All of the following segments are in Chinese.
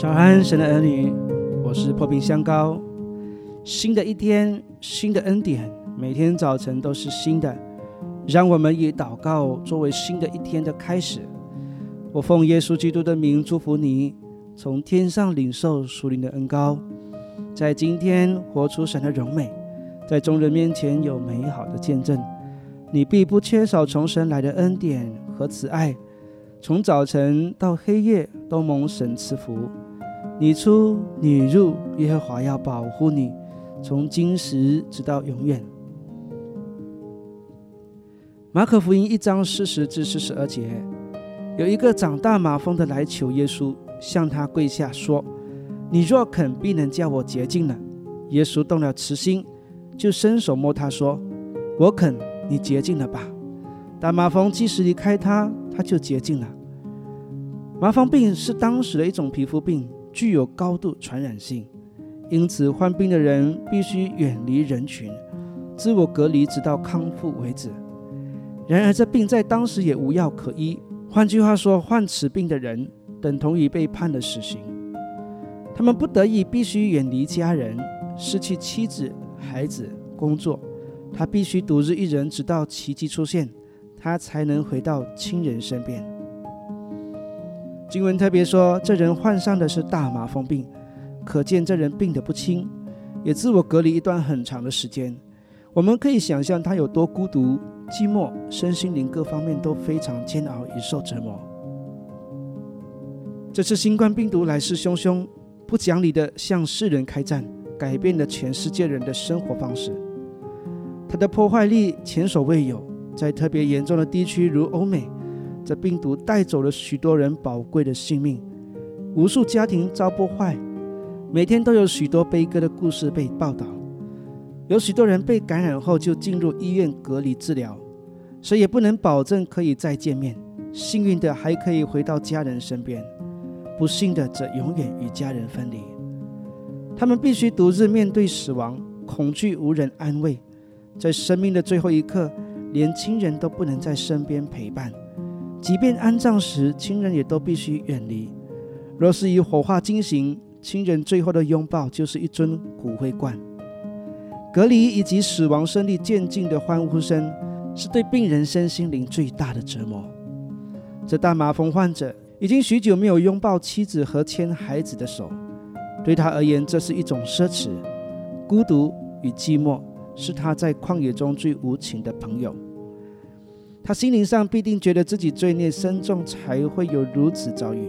早安，神的儿女，我是破冰香膏。新的一天，新的恩典，每天早晨都是新的。让我们以祷告作为新的一天的开始。我奉耶稣基督的名祝福你，从天上领受属灵的恩膏，在今天活出神的荣美，在众人面前有美好的见证。你必不缺少从神来的恩典和慈爱，从早晨到黑夜都蒙神赐福。你出你入，耶和华要保护你，从今时直到永远。马可福音一章四十至四十二节，有一个长大麻风的来求耶稣，向他跪下说：“你若肯，必能叫我洁净了。”耶稣动了慈心，就伸手摸他说：“我肯。”你洁净了吧？大麻风即使离开他，他就洁净了。麻风病是当时的一种皮肤病，具有高度传染性，因此患病的人必须远离人群，自我隔离，直到康复为止。然而，这病在当时也无药可医。换句话说，患此病的人等同于被判了死刑。他们不得已必须远离家人，失去妻子、孩子、工作。他必须独自一人，直到奇迹出现，他才能回到亲人身边。经文特别说，这人患上的是大麻风病，可见这人病得不轻，也自我隔离一段很长的时间。我们可以想象他有多孤独、寂寞，身心灵各方面都非常煎熬，与受折磨。这次新冠病毒来势汹汹，不讲理的向世人开战，改变了全世界人的生活方式。它的破坏力前所未有，在特别严重的地区如欧美，这病毒带走了许多人宝贵的性命，无数家庭遭破坏，每天都有许多悲歌的故事被报道。有许多人被感染后就进入医院隔离治疗，谁也不能保证可以再见面。幸运的还可以回到家人身边，不幸的则永远与家人分离。他们必须独自面对死亡，恐惧无人安慰。在生命的最后一刻，连亲人都不能在身边陪伴，即便安葬时，亲人也都必须远离。若是以火化进行，亲人最后的拥抱就是一尊骨灰罐。隔离以及死亡胜利渐近的欢呼声，是对病人身心灵最大的折磨。这大麻风患者已经许久没有拥抱妻子和牵孩子的手，对他而言，这是一种奢侈、孤独与寂寞。是他在旷野中最无情的朋友，他心灵上必定觉得自己罪孽深重，才会有如此遭遇。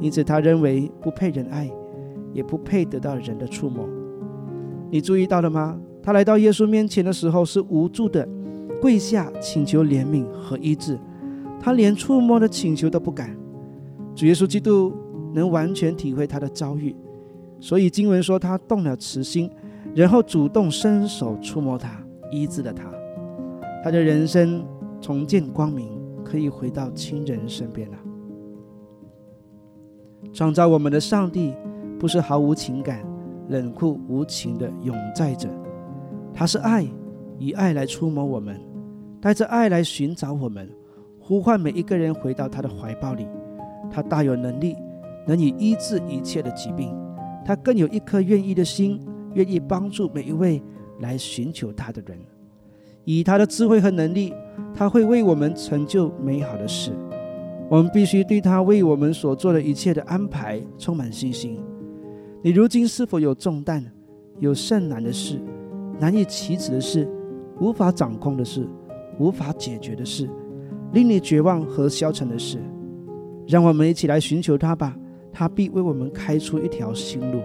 因此，他认为不配人爱，也不配得到人的触摸。你注意到了吗？他来到耶稣面前的时候，是无助的，跪下请求怜悯和医治，他连触摸的请求都不敢。主耶稣基督能完全体会他的遭遇，所以经文说他动了慈心。然后主动伸手触摸他，医治了他，他的人生重见光明，可以回到亲人身边了。创造我们的上帝不是毫无情感、冷酷无情的永在者，他是爱，以爱来触摸我们，带着爱来寻找我们，呼唤每一个人回到他的怀抱里。他大有能力，能以医治一切的疾病，他更有一颗愿意的心。愿意帮助每一位来寻求他的人，以他的智慧和能力，他会为我们成就美好的事。我们必须对他为我们所做的一切的安排充满信心。你如今是否有重担、有甚难的事、难以启齿的事、无法掌控的事、无法解决的事、令你绝望和消沉的事？让我们一起来寻求他吧，他必为我们开出一条新路。